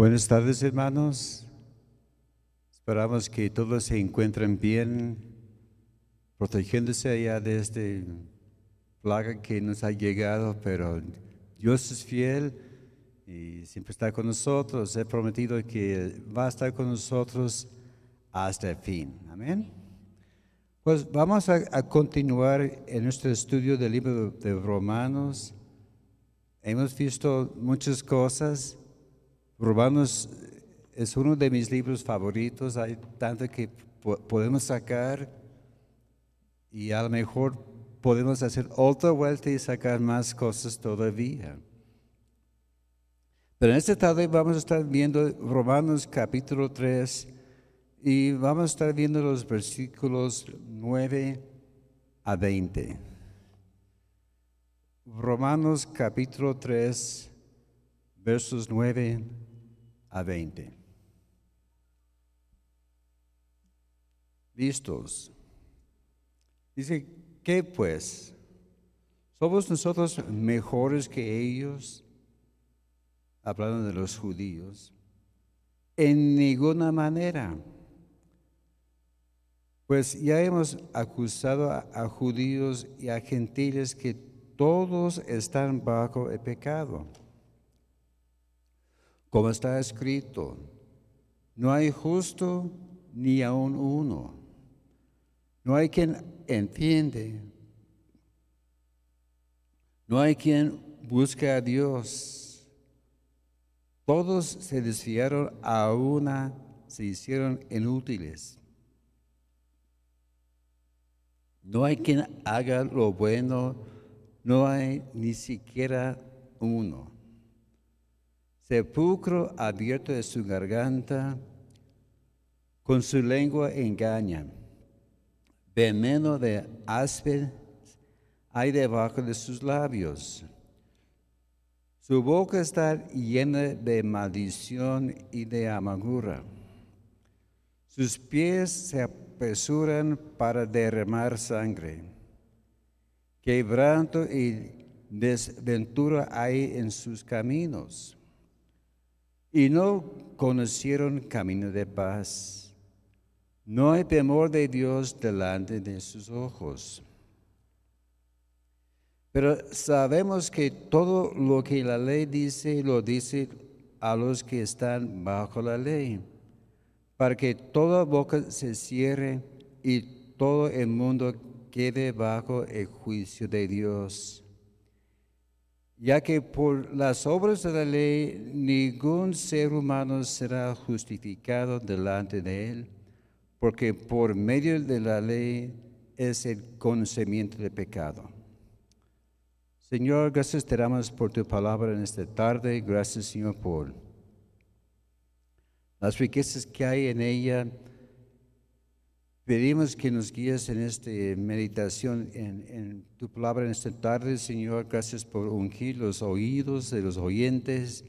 Buenas tardes, hermanos. Esperamos que todos se encuentren bien, protegiéndose allá de esta plaga que nos ha llegado, pero Dios es fiel y siempre está con nosotros. He prometido que va a estar con nosotros hasta el fin. Amén. Pues vamos a, a continuar en nuestro estudio del libro de Romanos. Hemos visto muchas cosas. Romanos es uno de mis libros favoritos. Hay tanto que podemos sacar y a lo mejor podemos hacer otra vuelta y sacar más cosas todavía. Pero en esta tarde vamos a estar viendo Romanos capítulo 3 y vamos a estar viendo los versículos 9 a 20. Romanos capítulo 3, versos 9 a 20. Listos. Dice, ¿qué pues? ¿Somos nosotros mejores que ellos? Hablando de los judíos. En ninguna manera. Pues ya hemos acusado a, a, judíos y a gentiles que todos están bajo el pecado. Como está escrito, no hay justo ni aun uno. No hay quien entiende. No hay quien busque a Dios. Todos se desviaron a una, se hicieron inútiles. No hay quien haga lo bueno, no hay ni siquiera uno. Sepulcro abierto de su garganta, con su lengua engaña. Veneno de áspid hay debajo de sus labios. Su boca está llena de maldición y de amargura. Sus pies se apresuran para derramar sangre. Quebranto y desventura hay en sus caminos. Y no conocieron camino de paz. No hay temor de Dios delante de sus ojos. Pero sabemos que todo lo que la ley dice, lo dice a los que están bajo la ley, para que toda boca se cierre y todo el mundo quede bajo el juicio de Dios. Ya que por las obras de la ley ningún ser humano será justificado delante de él, porque por medio de la ley es el conocimiento del pecado. Señor, gracias te damos por tu palabra en esta tarde. Gracias, Señor, por las riquezas que hay en ella. Pedimos que nos guíes en esta meditación, en, tu palabra en esta tarde, Señor. Gracias por ungir los oídos de los oyentes.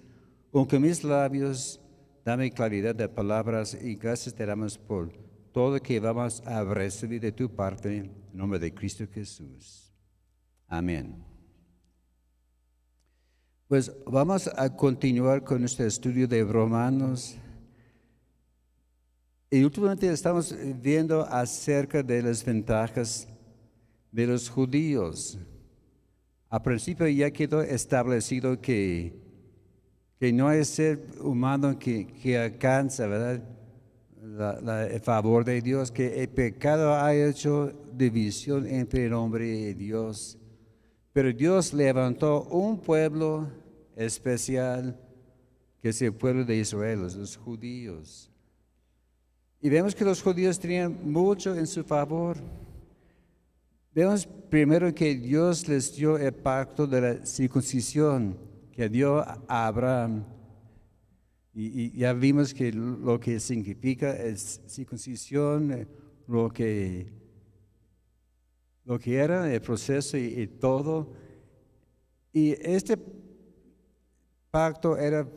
Aunque mis labios, dame claridad de palabras y gracias te damos por todo que vamos a recibir de tu parte. En nombre de Cristo Jesús. Amén. Pues vamos a continuar con nuestro estudio de Romanos. Y últimamente estamos viendo acerca de las ventajas de los judíos. A principio ya quedó establecido que, que no hay ser humano que, que alcanza ¿verdad? El favor de Dios, que el pecado ha hecho división entre el hombre y Dios. Pero Dios levantó un pueblo especial que es el pueblo de Israel, los judíos. Y vemos que los judíos tenían mucho en su favor. Vemos primero que Dios les dio el pacto de la circuncisión que dio a Abraham. Y, ya vimos que lo que significa es circuncisión, lo que, lo que era el proceso y todo. Y este pacto era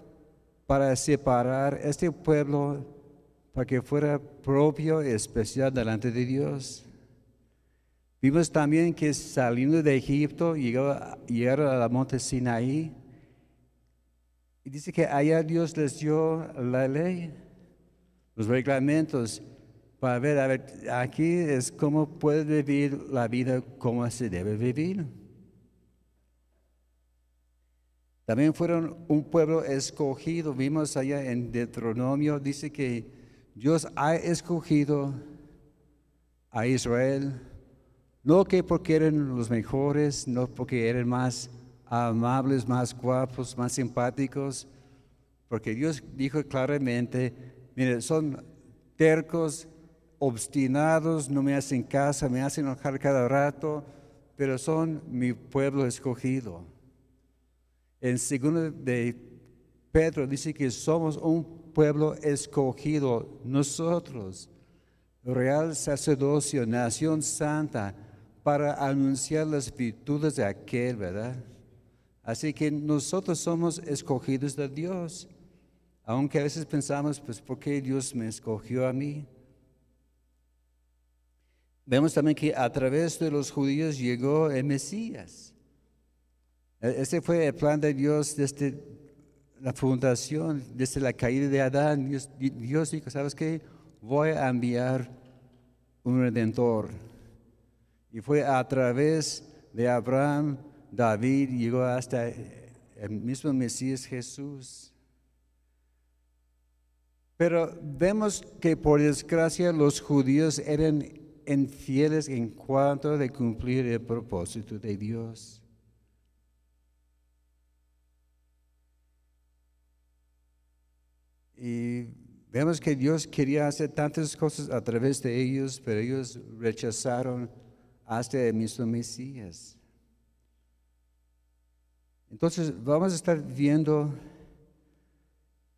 para separar este pueblo para que fuera propio y especial delante de Dios. Vimos también que saliendo de Egipto llegaron a la monte Sinaí Y dice que allá Dios les dio la ley, los reglamentos, para ver, a ver, aquí es cómo puede vivir la vida, cómo se debe vivir. También fueron un pueblo escogido. Vimos allá en Deuteronomio, dice que Dios ha escogido a Israel, no que porque eran los mejores, no porque eran más amables, más guapos, más simpáticos, porque Dios dijo claramente, mire, son tercos, obstinados, no me hacen casa, me hacen enojar cada rato, pero son mi pueblo escogido. En segundo de Pedro dice que somos un pueblo escogido, nosotros, real sacerdocio, nación santa, para anunciar las virtudes de aquel, ¿verdad? Así que nosotros somos escogidos de Dios. Aunque a veces pensamos, pues, ¿por qué Dios me escogió a mí? Vemos también que a través de los judíos llegó el Mesías. E-, ese fue el plan de Dios desde la fundación, desde la caída de Adán. Dios, dijo, ¿sabes qué? Voy a enviar un redentor. Y fue a través de Abraham, David, llegó hasta el mismo Mesías Jesús. Pero vemos que por desgracia los judíos eran infieles en cuanto de cumplir el propósito de Dios. Y vemos que Dios quería hacer tantas cosas a través de ellos, pero ellos rechazaron hasta el mismo Mesías. Entonces vamos a estar viendo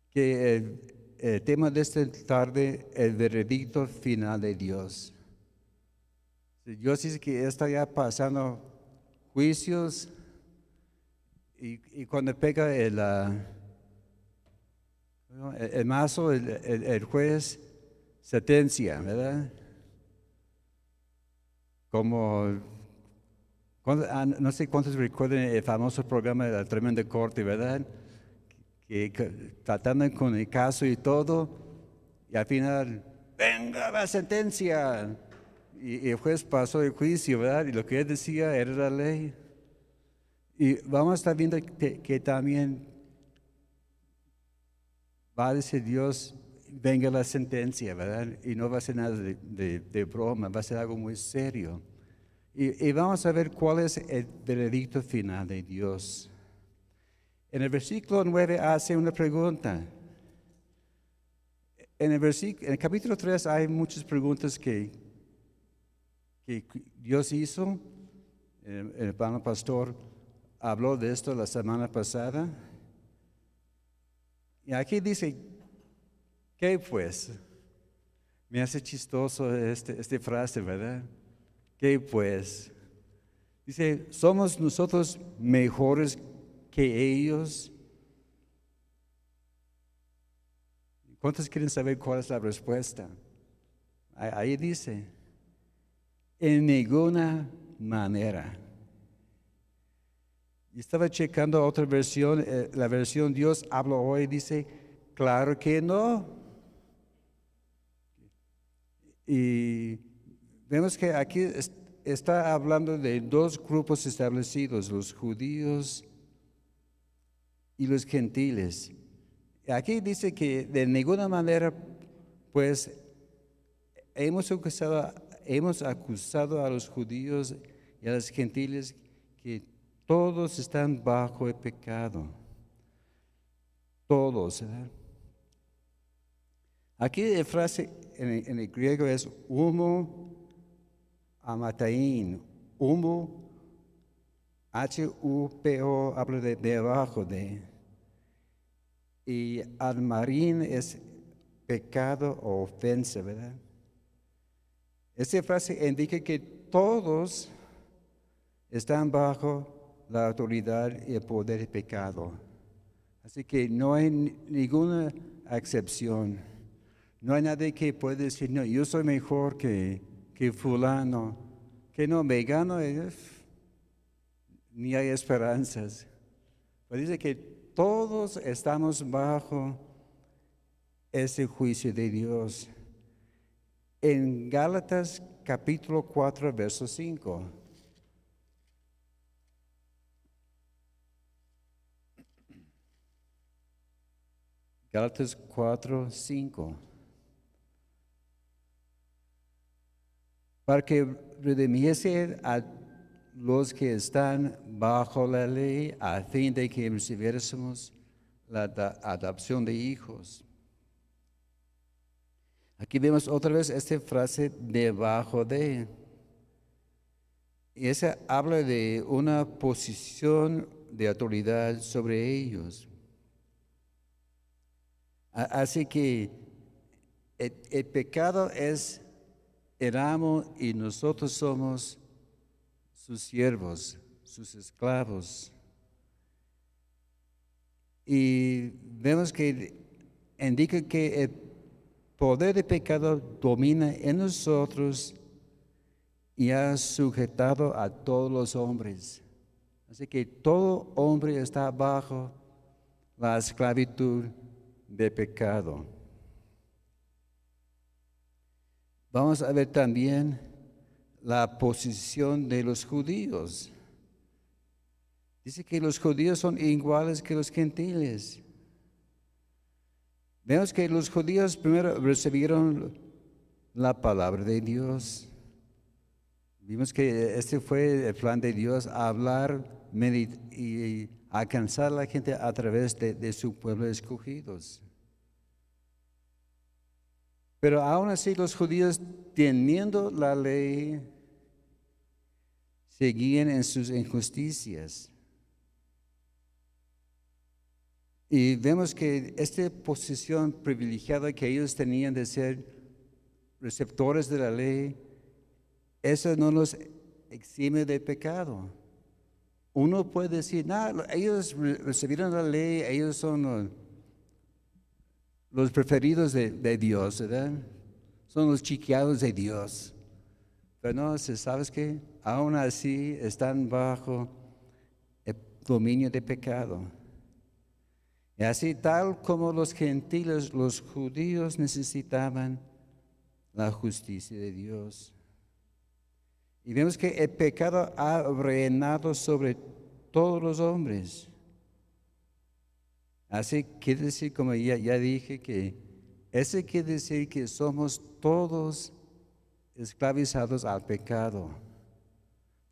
que el, tema de esta tarde, el veredicto final de Dios. Dios dice que está ya pasando juicios y, cuando pega el... El, mazo, el, juez, sentencia, ¿verdad? Como, ah, no sé cuántos recuerdan el famoso programa de la tremenda corte, ¿verdad? Que, tratando con el caso y todo, y al final, venga la sentencia. Y, el juez pasó el juicio, ¿verdad? Y lo que él decía era la ley. Y vamos a estar viendo que también va a decir Dios, venga la sentencia, ¿verdad? Y no va a ser nada de, broma, va a ser algo muy serio. Y, vamos a ver cuál es el veredicto final de Dios. En el versículo 9 hace una pregunta. En el, en el capítulo 3 hay muchas preguntas que, que Dios hizo. El, el pastor habló de esto la semana pasada. Y aquí dice, ¿qué pues? Me hace chistoso este, esta frase, ¿verdad? ¿Qué pues? Dice, ¿somos nosotros mejores que ellos? ¿Cuántos quieren saber cuál es la respuesta? Ahí dice, en ninguna manera. Y estaba checando otra versión, eh, la versión Dios habla hoy, dice, claro que no. Y vemos que aquí está hablando de dos grupos establecidos, los judíos y los gentiles. Aquí dice que de ninguna manera, pues, hemos acusado, hemos acusado a los judíos y a los gentiles que todos están bajo el pecado. Todos. Aquí la frase en, el griego es humo amataín. Humo, H-U-P-O, habla de debajo de. Y almarín es pecado o ofensa, ¿verdad? Esta frase indica que todos están bajo la autoridad y el poder del pecado. Así que no hay ninguna excepción. No hay nadie que pueda decir, no, yo soy mejor que, que fulano, que no, vegano, ni hay esperanzas. Pero dice que todos estamos bajo ese juicio de Dios. En Gálatas capítulo 4, verso 5. Gálatas 4, 5. Para que redimiese a los que están bajo la ley, a fin de que recibiésemos la adopción de hijos. Aquí vemos otra vez esta frase debajo de. Y esa habla de una posición de autoridad sobre ellos. Así que el, pecado es el amo y nosotros somos sus siervos, sus esclavos. Y vemos que indica que el poder de pecado domina en nosotros y ha sujetado a todos los hombres. Así que todo hombre está bajo la esclavitud de pecado. Vamos a ver también la posición de los judíos. Dice que los judíos son iguales que los gentiles. Vemos que los judíos primero recibieron la palabra de Dios. Vimos que este fue el plan de Dios, hablar y alcanzar a la gente a través de, de su pueblo escogidos. Pero aún así los judíos, teniendo la ley, seguían en sus injusticias. Y vemos que esta posición privilegiada que ellos tenían de ser receptores de la ley, eso no los exime de pecado. Uno puede decir, no, ellos recibieron la ley, ellos son los, preferidos de, Dios. Son los chiqueados de Dios. Pero no, ¿sabes qué? Aún así están bajo el dominio de pecado. Y así tal como los gentiles, los judíos necesitaban la justicia de Dios. Y vemos que el pecado ha reinado sobre todos los hombres. Así quiere decir, como ya, ya dije, que ese quiere decir que somos todos esclavizados al pecado.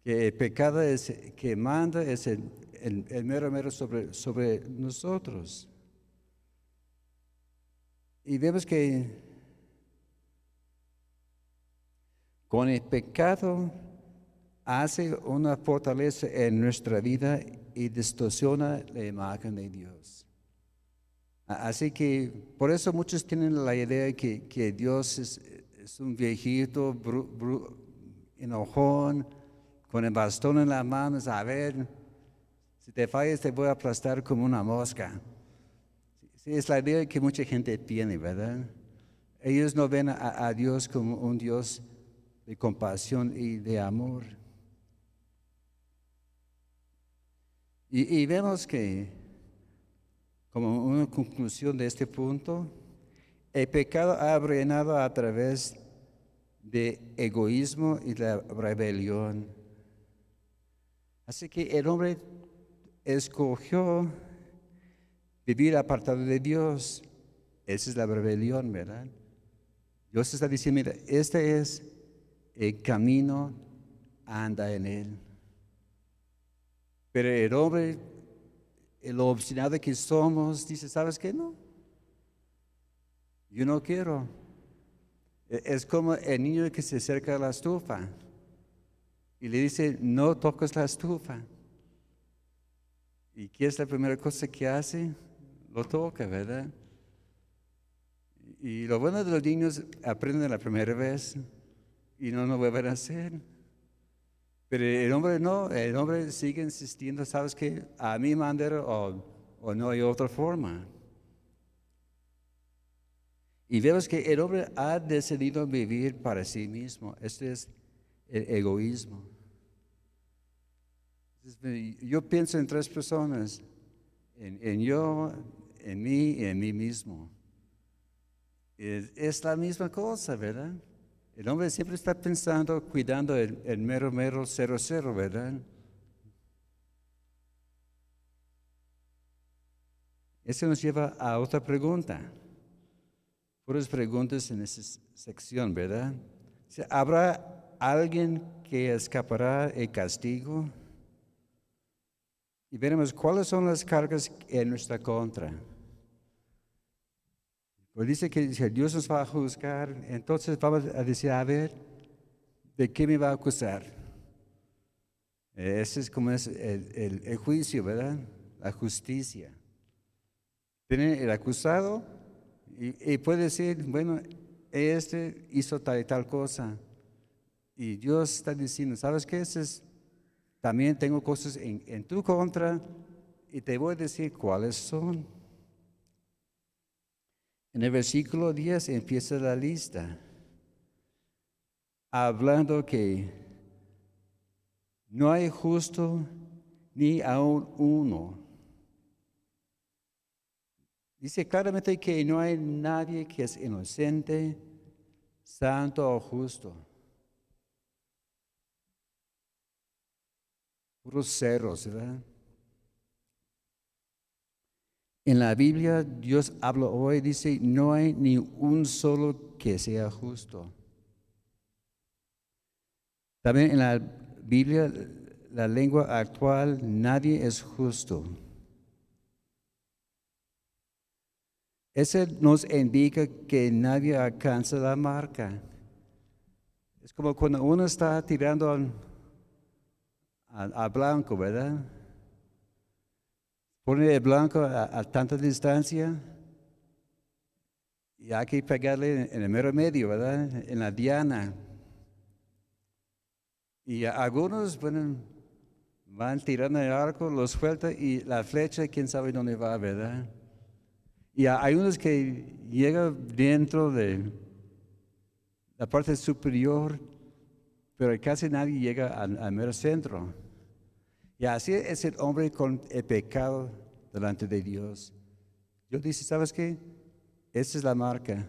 Que el pecado es, que manda es el, el, mero mero sobre, sobre nosotros. Y vemos que con el pecado hace una fortaleza en nuestra vida y distorsiona la imagen de Dios. Así que por eso muchos tienen la idea que, que Dios es, es, un viejito enojón, con el bastón en la mano, a ver, si te fallas te voy a aplastar como una mosca. Sí, es la idea que mucha gente tiene, ¿verdad? Ellos no ven a, Dios como un Dios de compasión y de amor. Y, y, vemos que, como una conclusión de este punto, el pecado ha reinado a través de egoísmo y la rebelión. Así que el hombre escogió vivir apartado de Dios. Esa es la rebelión, ¿verdad? Dios está diciendo, mira, este es el camino, anda en él. Pero el hombre, el obstinado que somos, dice, ¿sabes qué? No. Yo no quiero. E-, es como el niño que se acerca a la estufa y le dice, no toques la estufa. ¿Y qué es la primera cosa que hace? Lo toca, ¿verdad? Y lo bueno de los niños aprenden la primera vez y no lo vuelven a hacer. Pero el hombre no, el hombre sigue insistiendo, ¿sabes qué? A mi manera o, o no hay otra forma. Y vemos que el hombre ha decidido vivir para sí mismo. Este es el egoísmo. Yo pienso en tres personas. en, en yo, en mí y en mí mismo. Es, es la misma cosa, ¿verdad? El hombre siempre está pensando, cuidando el, mero, mero, cero, cero, ¿verdad? Eso nos lleva a otra pregunta. Puras preguntas en esa sección, ¿verdad? ¿Habrá alguien que escapará el castigo? Y veremos cuáles son las cargas en nuestra contra. Pues dice que Dios nos va a juzgar, entonces vamos a decir, a ver, ¿de qué me va a acusar? Ese es como es el, el juicio, ¿verdad? La justicia. Tiene el acusado y, puede decir, bueno, este hizo tal y tal cosa. Y Dios está diciendo, ¿sabes qué? Es, también tengo cosas en, en tu contra y te voy a decir cuáles son. En el versículo 10 empieza la lista, hablando que no hay justo ni aún uno. Dice claramente que no hay nadie que es inocente, santo o justo. Puros ceros, ¿verdad? En la Biblia Dios habla hoy, dice, no hay ni un solo que sea justo. También en la Biblia, la lengua actual, nadie es justo. Ese nos indica que nadie alcanza la marca. Es como cuando uno está tirando a, blanco, ¿verdad? Pone el blanco a, tanta distancia y hay que pegarle en el mero medio, ¿verdad? En la diana. Y algunos van tirando el arco, lo suelta y la flecha, quién sabe dónde va, ¿verdad? Y hay unos que llegan dentro de la parte superior, pero casi nadie llega al, mero centro. Y así es el hombre con el pecado delante de Dios. Dios dice, ¿sabes qué? Esa es la marca.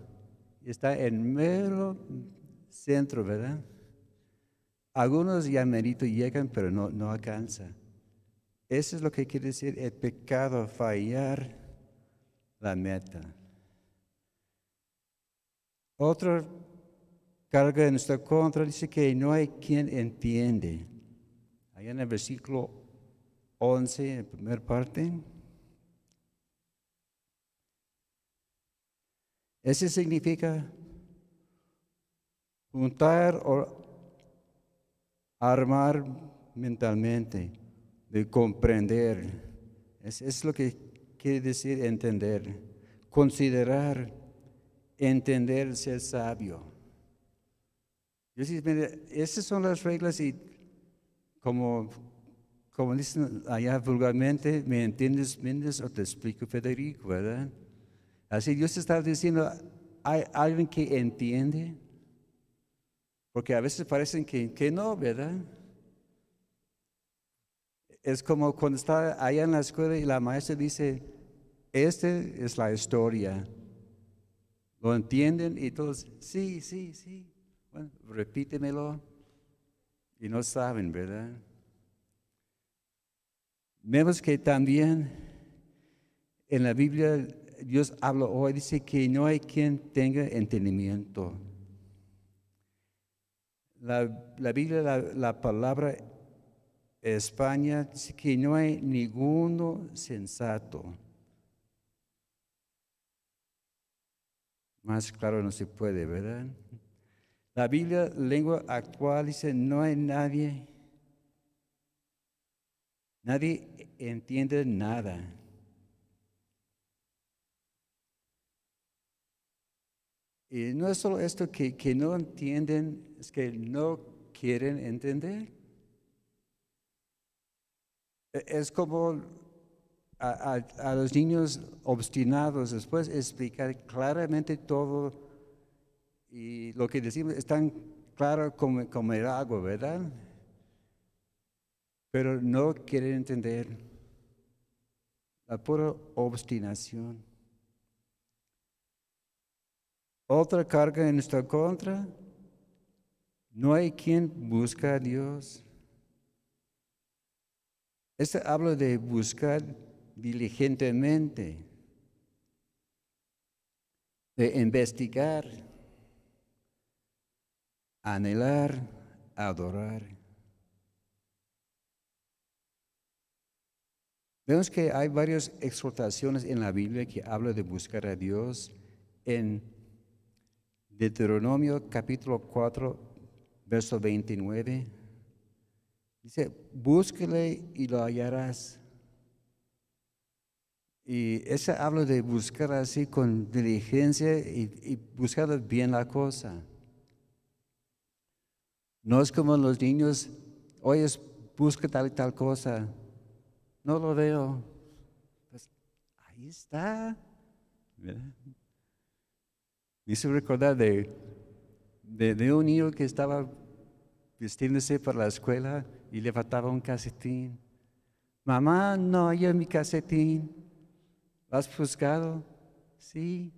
Está en mero centro, ¿verdad? Algunos ya merito llegan, pero no, no alcanza. Eso es lo que quiere decir el pecado, fallar la meta. Otra carga en nuestra contra dice que no hay quien entiende. Allá en el versículo 11, en primera parte. Ese significa juntar o armar mentalmente, de comprender. Es, es lo que quiere decir entender, considerar, entender, ser sabio. Yo esas son las reglas y como, como dicen allá vulgarmente, ¿me entiendes, Méndez, o te explico Federico, verdad? Así Dios está diciendo, ¿hay alguien que entiende? Porque a veces parecen que, que no, ¿verdad? Es como cuando está allá en la escuela y la maestra dice, esta es la historia. ¿Lo entienden? Y todos, sí, sí, sí. Bueno, repítemelo. Y no saben, ¿verdad? Vemos que también en la Biblia Dios habla hoy, dice que no hay quien tenga entendimiento. La, Biblia, la, la, palabra España, dice que no hay ninguno sensato. Más claro no se puede, ¿verdad? La Biblia, lengua actual, dice, no hay nadie, nadie entiende nada. Y no es solo esto que, que no entienden, es que no quieren entender. E, es como a, los niños obstinados, después explicar claramente todo y lo que decimos es tan claro como, como el agua, ¿verdad? Pero no quieren entender. la pura obstinación. Otra carga en nuestra contra, no hay quien busca a Dios. Este habla de buscar diligentemente, de investigar, anhelar, adorar. Vemos que hay varias exhortaciones en la Biblia que hablan de buscar a Dios. En Deuteronomio capítulo 4, verso 29, dice, búsquele y lo hallarás. Y ese habla de buscar así con diligencia y buscar bien la cosa. No es como los niños, oye, busca tal y tal cosa. No lo veo. Pues ahí está. Me hizo recordar de, de, un niño que estaba vistiéndose para la escuela y le faltaba un casetín. Mamá, no hay mi casetín. ¿Lo has buscado? Sí.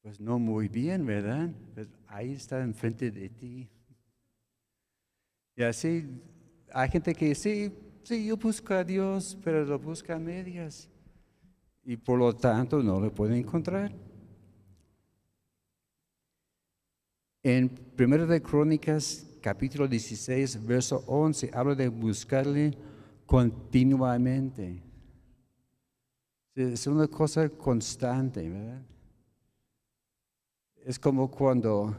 Pues no muy bien, ¿verdad? Pues ahí está enfrente de ti. Y así hay gente que sí, sí, yo busco a Dios, pero lo busca a medias. Y por lo tanto no lo puede encontrar. En 1 de Crónicas, capítulo 16, verso 11, habla de buscarle continuamente. Es una cosa constante, ¿verdad? Es como cuando,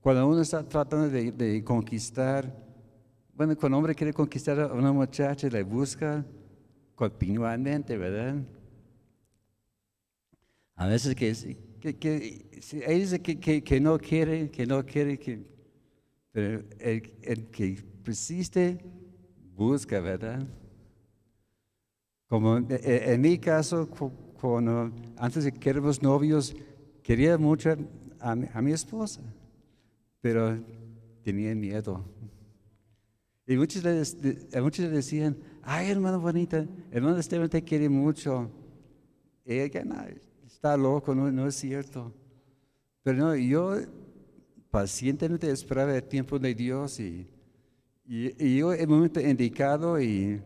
cuando uno está tratando de, de conquistar bueno, cuando un hombre quiere conquistar a una muchacha, le busca continuamente, ¿verdad? A veces que, que, que dice que, que, no quiere, que no quiere, que, pero el, el que persiste, busca, ¿verdad? Como en, mi caso, cuando antes de que éramos novios, quería mucho a, a mi esposa, pero tenía miedo. Y muchos le, muchos decían, ay hermano bonita, hermano Esteban te quiere mucho. Y ella, no, está loco, no, es cierto. Pero no, yo pacientemente esperaba el tiempo de Dios y, y, yo en el momento indicado y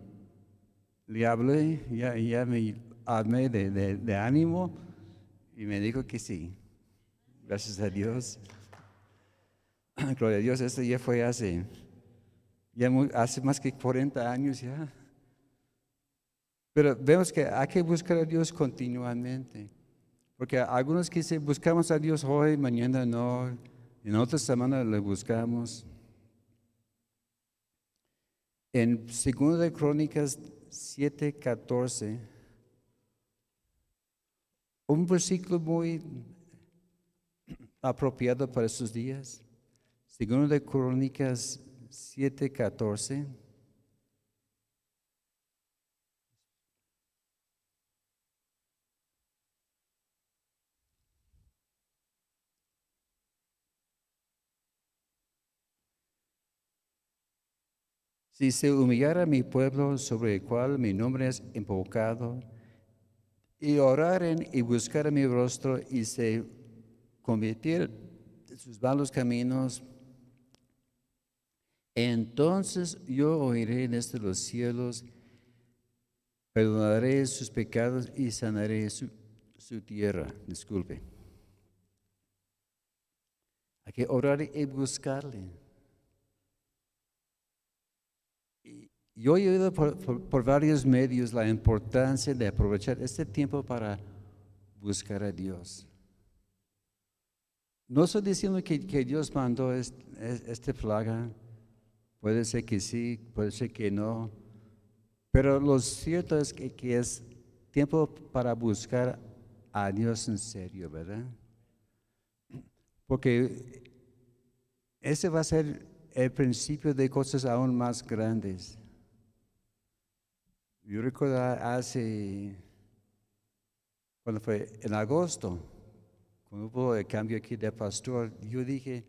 le hablé, ya, ya me armé de, de, ánimo y me dijo que sí. Gracias a Dios. Gloria a Dios, esto ya fue hace ya hace más que 40 años ya. Pero vemos que hay que buscar a Dios continuamente. Porque algunos que se buscamos a Dios hoy, mañana no, en otra semana le buscamos. En 2 de Crónicas 7:14, un versículo muy apropiado para estos días. 2 de Crónicas 7:14. Si se humillara mi pueblo sobre el cual mi nombre es invocado, y oraren y buscaren mi rostro y se convirtieran en sus malos caminos, entonces yo oiré desde los cielos, perdonaré sus pecados y sanaré su, tierra. Disculpe. Hay que orar y buscarle. yo he oído por, varios medios la importancia de aprovechar este tiempo para buscar a Dios. No estoy diciendo que, Dios mandó este, este plaga Puede ser que sí, puede ser que no. Pero lo cierto es que, es tiempo para buscar a Dios en serio, ¿verdad? Porque ese va a ser el principio de cosas aún más grandes. Yo recuerdo hace, cuando fue en agosto, cuando hubo el cambio aquí de pastor, yo dije,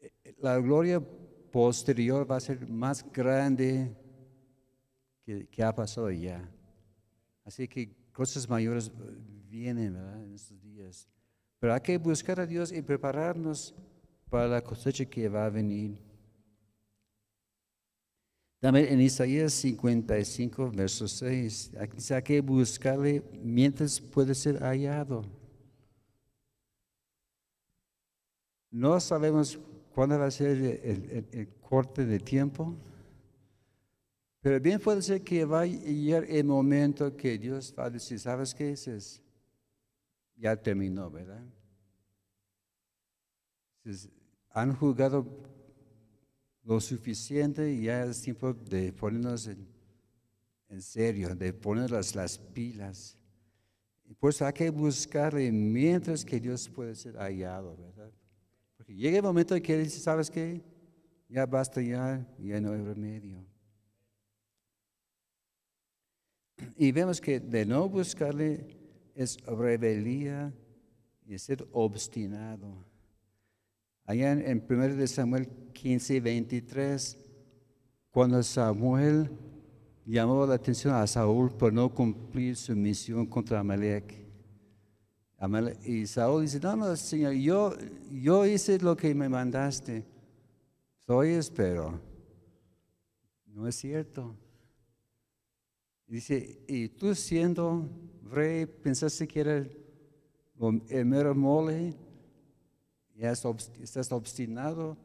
eh, la gloria posterior va a ser más grande que, ha pasado ya. Así que cosas mayores vienen ¿verdad? en estos días. Pero hay que buscar a Dios y prepararnos para la cosecha que va a venir. También en Isaías 55, verso 6, dice hay que buscarle mientras puede ser hallado. No sabemos cuándo va a ser el, corte de tiempo, pero bien puede ser que va a llegar el momento que Dios va a decir, ¿sabes qué? Es, ya terminó, ¿verdad? han jugado lo suficiente y ya es tiempo de ponernos en, serio, de ponernos las pilas. Pues hay que buscarle mientras que Dios puede ser hallado, ¿verdad? Llega el momento en que dice, ¿sabes qué? Ya basta ya, ya no hay remedio. Y vemos que de no buscarle es rebelía y ser obstinado. Allá en, 1 Samuel 15, 23, cuando Samuel llamó la atención a Saúl por no cumplir su misión contra Amalek. Y Saúl dice, no, no, Señor, yo, yo hice lo que me mandaste. Soy espero. No es cierto. Dice, y tú siendo rey, pensaste que era el mero mole, ya estás obstinado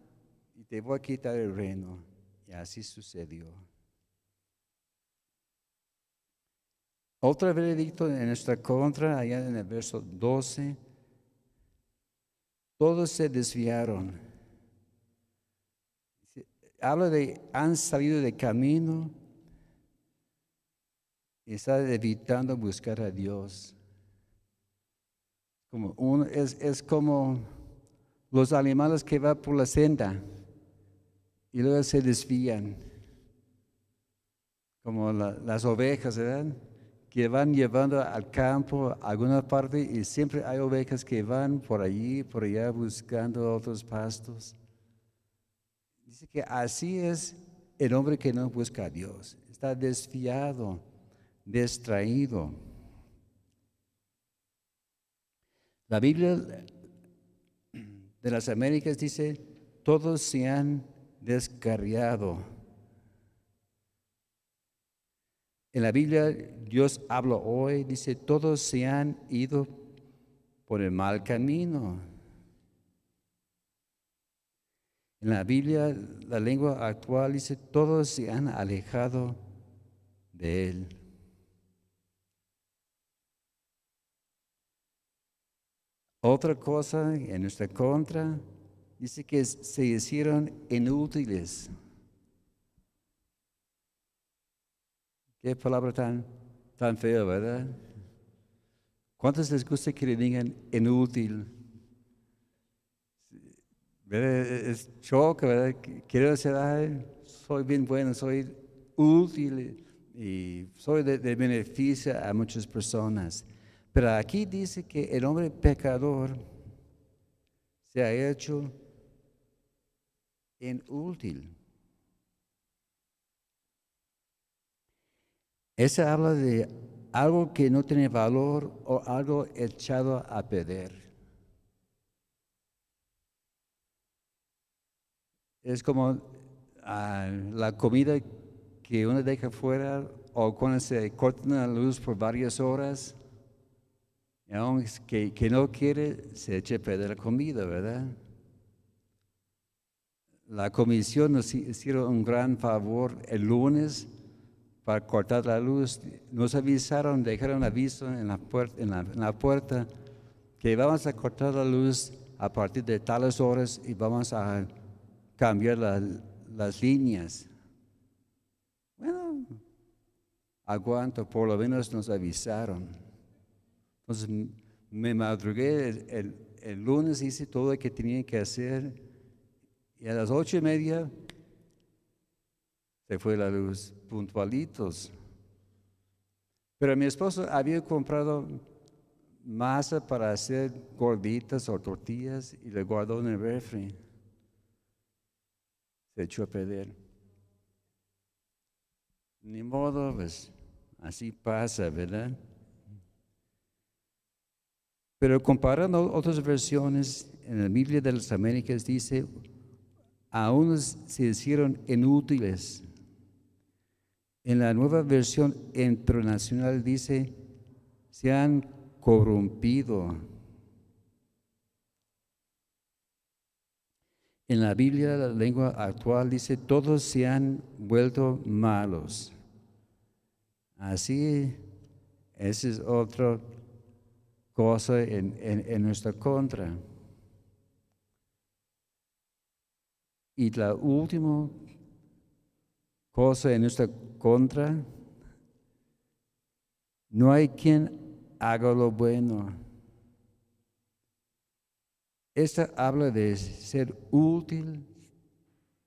y te voy a quitar el reino. Y así sucedió. Otro veredicto en nuestra contra, allá en el verso 12, todos se desviaron. Habla de han salido de camino y está evitando buscar a Dios. Como es, es como los animales que van por la senda y luego se desvían, como las ovejas, ¿verdad? Que van llevando al campo a alguna parte y siempre hay ovejas que van por allí, por allá buscando otros pastos. Dice que así es el hombre que no busca a Dios, está desviado, distraído. La Biblia de las Américas dice, todos se han descarriado. En la Biblia Dios habla hoy, dice, todos se han ido por el mal camino. En la Biblia, la lengua actual dice, todos se han alejado de Él. Otra cosa en nuestra contra dice que se hicieron inútiles. Qué palabra tan, tan fea, ¿verdad? ¿Cuántos les gusta que le digan inútil? Es choque, ¿verdad? Quiero decir, soy bien bueno, soy útil y soy de beneficio a muchas personas. Pero aquí dice que el hombre pecador se ha hecho inútil. Ese habla de algo que no tiene valor o algo echado a perder. Es como ah, la comida que uno deja fuera o cuando se corta la luz por varias horas que, que no quiere, se eche a perder la comida, ¿verdad? La comisión nos hicieron un gran favor el lunes para cortar la luz. Nos avisaron, dejaron aviso en la, puerta, en la, puerta que vamos a cortar la luz a partir de tales horas y vamos a cambiar las líneas. Bueno, aguanto, por lo menos nos avisaron. Entonces me madrugué el, el, lunes, hice todo lo que tenía que hacer y a las ocho y media se fue la luz, puntualitos. Pero mi esposo había comprado masa para hacer gorditas o tortillas y le guardó en el refri. Se echó a perder. Ni modo, pues Así pasa, ¿verdad? Pero comparando otras versiones, en la Biblia de las Américas dice, a unos se hicieron inútiles. En la nueva versión internacional dice, se han corrompido. En la Biblia, la lengua actual dice, todos se han vuelto malos. Así, esa es otra cosa en, nuestra contra. Y la última cosa en nuestra contra, no hay quien haga lo bueno. Esta habla de ser útil,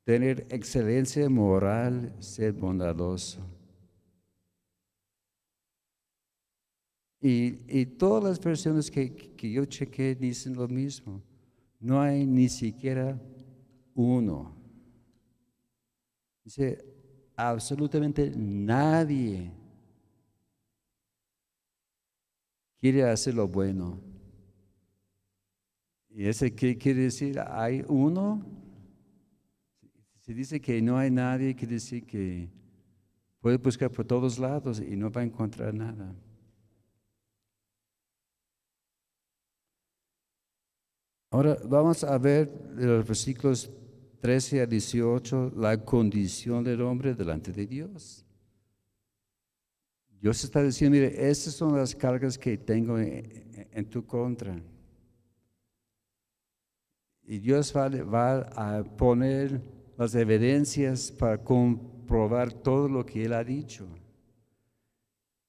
tener excelencia moral, ser bondadoso. Y, todas las versiones que, que yo chequé dicen lo mismo. No hay ni siquiera uno. Dice, absolutamente nadie quiere hacer lo bueno. ¿Y ese qué quiere decir? ¿Hay uno? Se dice que no hay nadie, quiere decir que puede buscar por todos lados y no va a encontrar nada. Ahora vamos a ver los versículos 13 a 18 la condición del hombre delante de Dios. Dios está diciendo, mire, estas son las cargas que tengo en, tu contra. Y Dios va, va, a poner las evidencias para comprobar todo lo que Él ha dicho.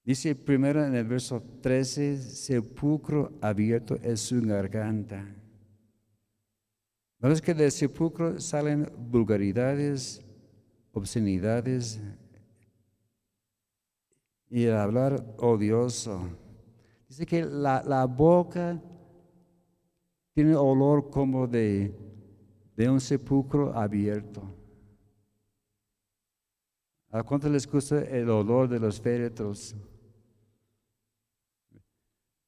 Dice primero en el verso 13, sepulcro abierto es su garganta. Vemos que del sepulcro salen vulgaridades, obscenidades, y el hablar odioso. Dice que la, boca tiene olor como de, de un sepulcro abierto. ¿A cuánto les gusta el olor de los féretros?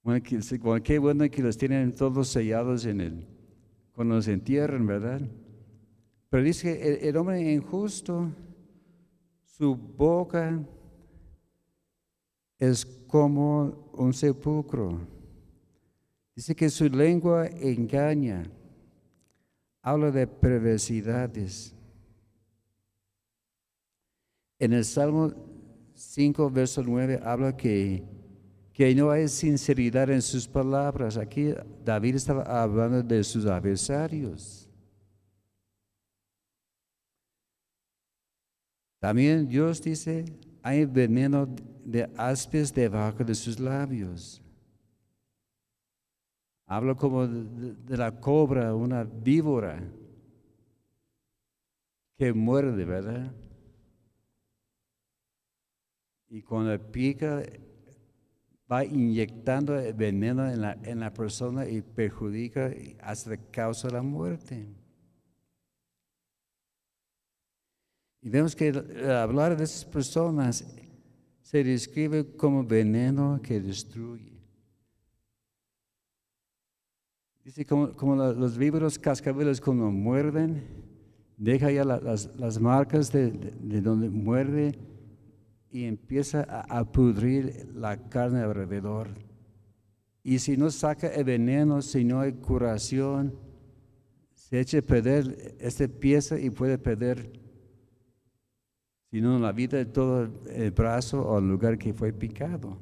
Bueno, qué bueno que los tienen todos sellados en el, cuando los entierran, ¿verdad? Pero dice que el, el hombre injusto, su boca es como un sepulcro. Dice que su lengua engaña, habla de perversidades. En el Salmo 5, verso 9, habla que, que no hay sinceridad en sus palabras. Aquí David estaba hablando de sus adversarios. También Dios dice, hay veneno de aspes debajo de sus labios. Hablo como de, la cobra, una víbora que muerde, ¿verdad? Y cuando pica, va inyectando veneno en la, en la persona y perjudica hasta causa la muerte. Y vemos que hablar de esas personas se describe como veneno que destruye. Dice como, los víboros cascabeles cuando muerden, deja ya las, marcas de, donde muerde y empieza a, pudrir la carne alrededor. Y si no saca el veneno, si no hay curación, se echa a perder esta pieza y puede perder sino la vida de todo el brazo o el lugar que fue picado.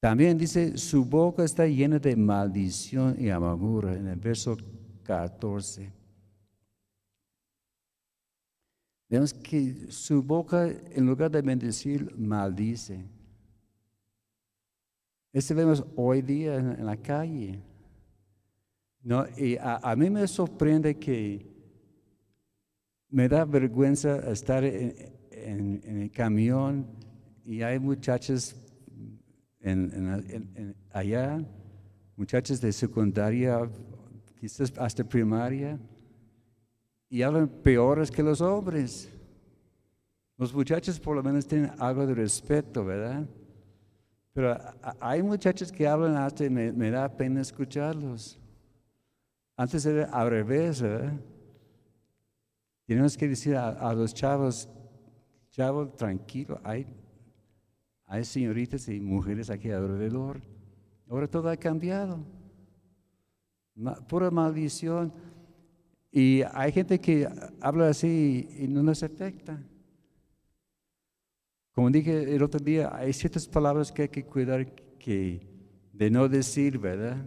También dice, su boca está llena de maldición y amargura, en el verso 14. Vemos que su boca, en lugar de bendecir, maldice. Este vemos hoy día en, la calle. No, y a mí me sorprende que me da vergüenza estar en, el camión y hay muchachas allá, muchachas de secundaria, quizás hasta primaria, y hablan peores que los hombres. Los muchachos por lo menos tienen algo de respeto, ¿verdad? Pero hay muchachos que hablan hasta y me, da pena escucharlos. Antes era al revés, ¿verdad? Tenemos que decir a, los chavos, chavos, tranquilo, hay, hay señoritas y mujeres aquí alrededor. Ahora todo ha cambiado. pura maldición. Y hay gente que habla así y no nos afecta. Como dije el otro día, hay ciertas palabras que hay que cuidar que de no decir, ¿verdad?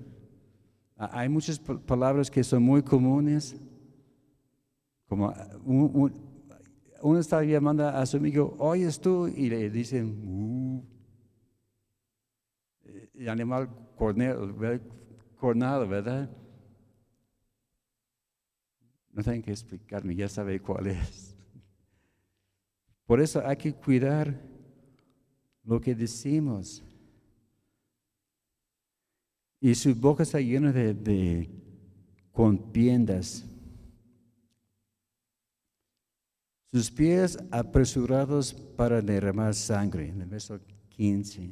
Hay muchas palabras que son muy comunes, como uno está llamando a su amigo, oyes tú, y le dicen, uh". el animal cornado, ¿verdad? No tienen que explicarme, ya sabe cuál es. Por eso hay que cuidar lo que decimos. Y su boca está llena de, contiendas. Sus pies apresurados para derramar sangre, en el verso 15.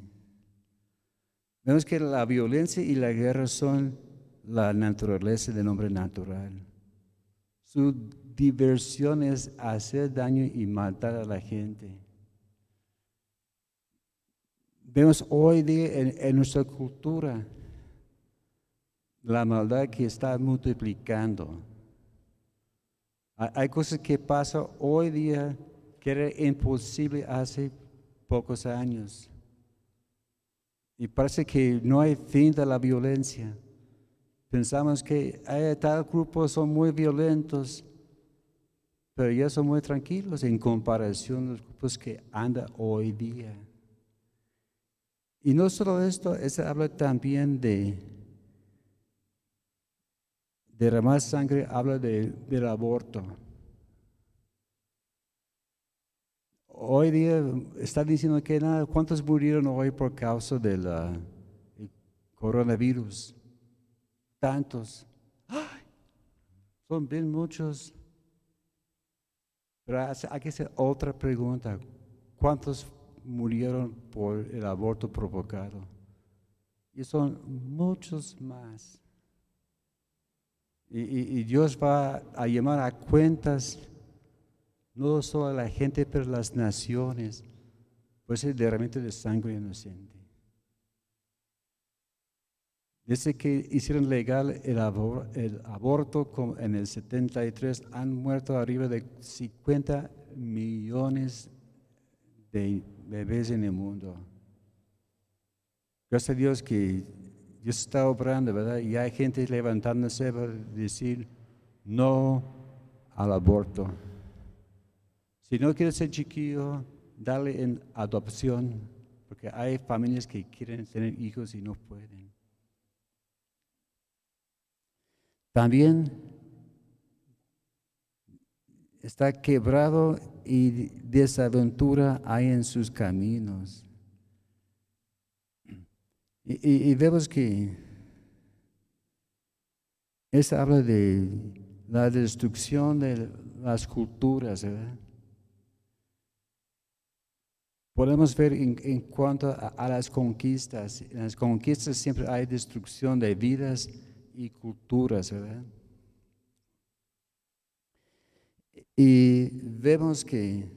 Vemos que la violencia y la guerra son la naturaleza del hombre natural. Su diversión es hacer daño y matar a la gente. Vemos hoy día en, nuestra cultura la maldad que está multiplicando. Hay cosas que pasan hoy día que era imposible hace pocos años. Y parece que no hay fin de la violencia. Pensamos que hay tal grupo son muy violentos pero ya son muy tranquilos en comparación a los grupos que andan hoy día. Y no solo esto, se habla también de derramar sangre, habla del aborto. Hoy día está diciendo que nada, ¿cuántos murieron hoy por causa del coronavirus? Tantos. Son bien muchos. Pero hay que hacer otra pregunta. ¿Cuántos murieron por el aborto provocado? Y son muchos más. Y, Dios va a llamar a cuentas no solo a la gente, pero a las naciones, pues el derramamiento de sangre inocente. Desde que hicieron legal el, aborto en el 73, han muerto arriba de 50 millones de bebés en el mundo. Gracias a Dios que Dios está obrando, ¿verdad? Y hay gente levantándose para decir no al aborto. Si no quieres ser chiquillo, dale en adopción, porque hay familias que quieren tener hijos y no pueden. También está quebrado y desaventura hay en sus caminos. Y, vemos que eso habla de la destrucción de las culturas. Podemos ver en, cuanto a, las conquistas. En las conquistas siempre hay destrucción de vidas y culturas, ¿verdad? Y vemos que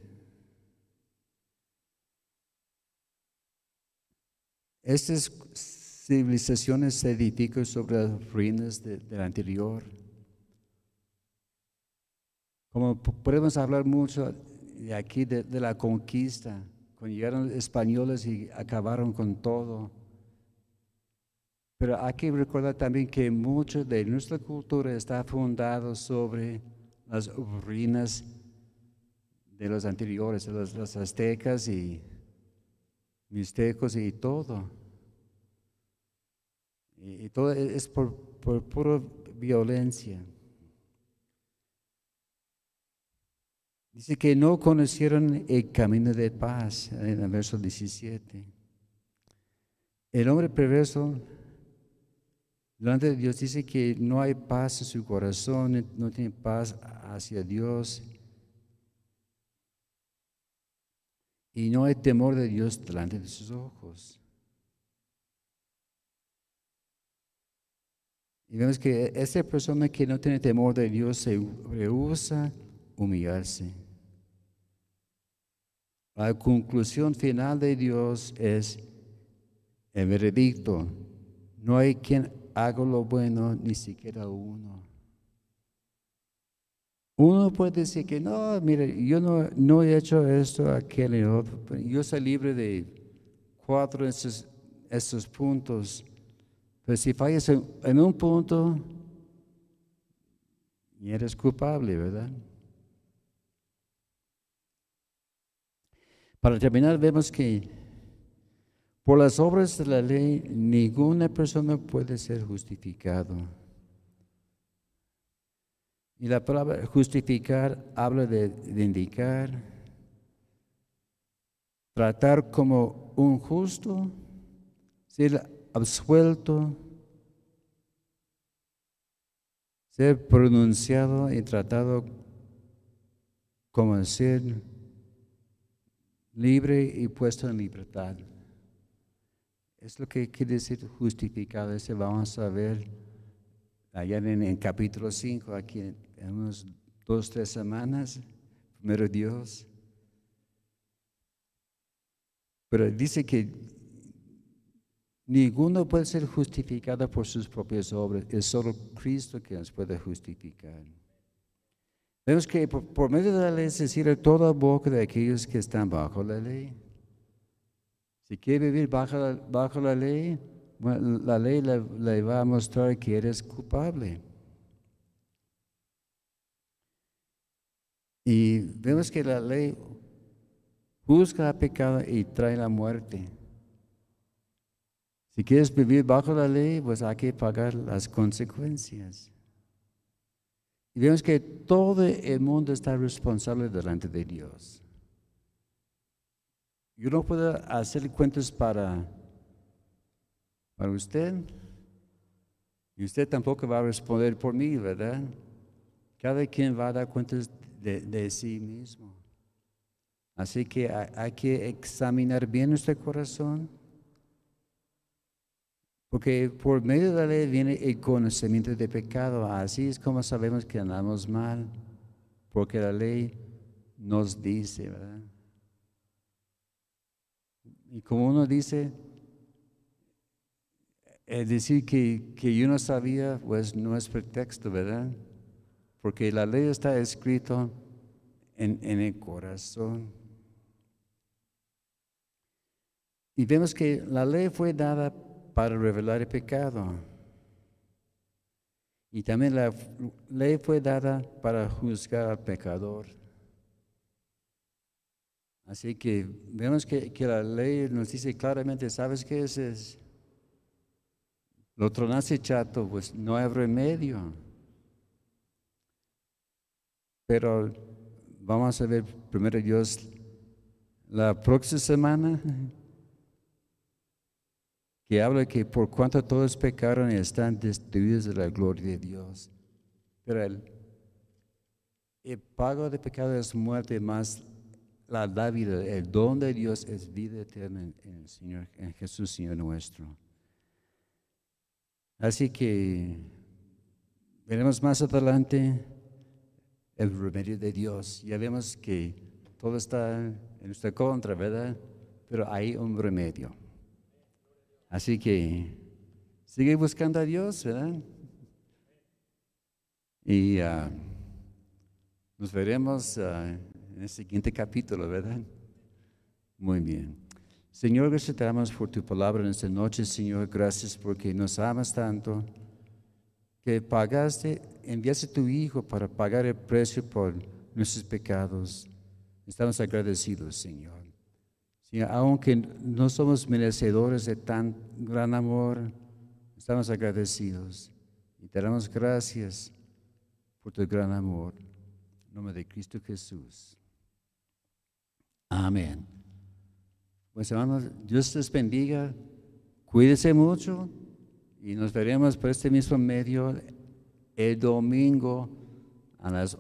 estas civilizaciones se edifican sobre las ruinas de, del anterior. Como podemos hablar mucho de aquí de, de la conquista, cuando llegaron españoles y acabaron con todo pero hay que recordar también que mucho de nuestra cultura está fundado sobre las ruinas de los anteriores, los, aztecas y mixtecos y todo. Y, todo es por, por pura violencia. Dice que no conocieron el camino de paz en el verso 17. El hombre perverso Delante Dios dice que no hay paz en su corazón, no tiene paz hacia Dios. y no hay temor de Dios delante de sus ojos. Y vemos que esa persona que no tiene temor de Dios se rehúsa humillarse. La conclusión final de Dios es el veredicto. No hay quien haga lo bueno, ni siquiera uno. Uno puede decir que no, mire, yo no, no he hecho esto, aquel y otro. Yo soy libre de cuatro de esos, esos puntos. Pero si fallas en, un punto, eres culpable, ¿verdad? Para terminar, vemos que por las obras de la ley ninguna persona puede ser justificado. Y la palabra justificar habla de, de indicar, tratar como un justo, ser absuelto, ser pronunciado y tratado como ser libre y puesto en libertad. Es lo que quiere decir justificado. Ese vamos a ver allá en, el capítulo 5, aquí en, en unos dos, tres semanas. Primero Dios. Pero dice que Ninguno puede ser justificado por sus propias obras, es solo Cristo que nos puede justificar. Vemos que por, medio de la ley se cierra toda boca de aquellos que están bajo la ley. Si quiere vivir bajo la, bajo la ley, la ley le, va a mostrar que eres culpable. Y vemos que la ley juzga el pecado y trae la muerte. Si quieres vivir bajo la ley, pues hay que pagar las consecuencias. Y vemos que todo el mundo está responsable delante de Dios. Yo no puedo hacer cuentas para, para usted. Y usted tampoco va a responder por mí, ¿verdad? Cada quien va a dar cuentas de, de sí mismo. Así que hay que examinar bien nuestro corazón porque por medio de la ley viene el conocimiento de pecado. Así es como sabemos que andamos mal. Porque la ley nos dice, ¿verdad? Y como uno dice, el decir que, que yo no sabía, pues no es pretexto, ¿verdad? Porque la ley está escrita en, en el corazón. Y vemos que la ley fue dada para revelar el pecado. Y también la ley fue dada para juzgar al pecador. Así que vemos que, la ley nos dice claramente, ¿sabes qué es? es? Lo tronaste chato, pues no hay remedio. Pero vamos a ver primero Dios la próxima semana que habla que por cuanto todos pecaron y están destruidos de la gloria de Dios. Pero el, pago de pecado es muerte, más la vida, el don de Dios es vida eterna en, el Señor, en Jesús, Señor nuestro. Así que veremos más adelante el remedio de Dios. Ya vemos que todo está en nuestra contra, ¿verdad? Pero hay un remedio. Así que sigue buscando a Dios, ¿verdad? Y ah, nos veremos ah, en el siguiente capítulo, ¿verdad? Muy bien. Señor, gracias te damos por tu palabra en esta noche, Señor. Gracias porque nos amas tanto que pagaste, enviaste tu Hijo para pagar el precio por nuestros pecados. Estamos agradecidos, Señor aunque no somos merecedores de tan gran amor, estamos agradecidos y te damos gracias por tu gran amor. En nombre de Cristo Jesús. Amén. Pues hermanos, Dios les bendiga. Cuídense mucho y nos veremos por este mismo medio el domingo a las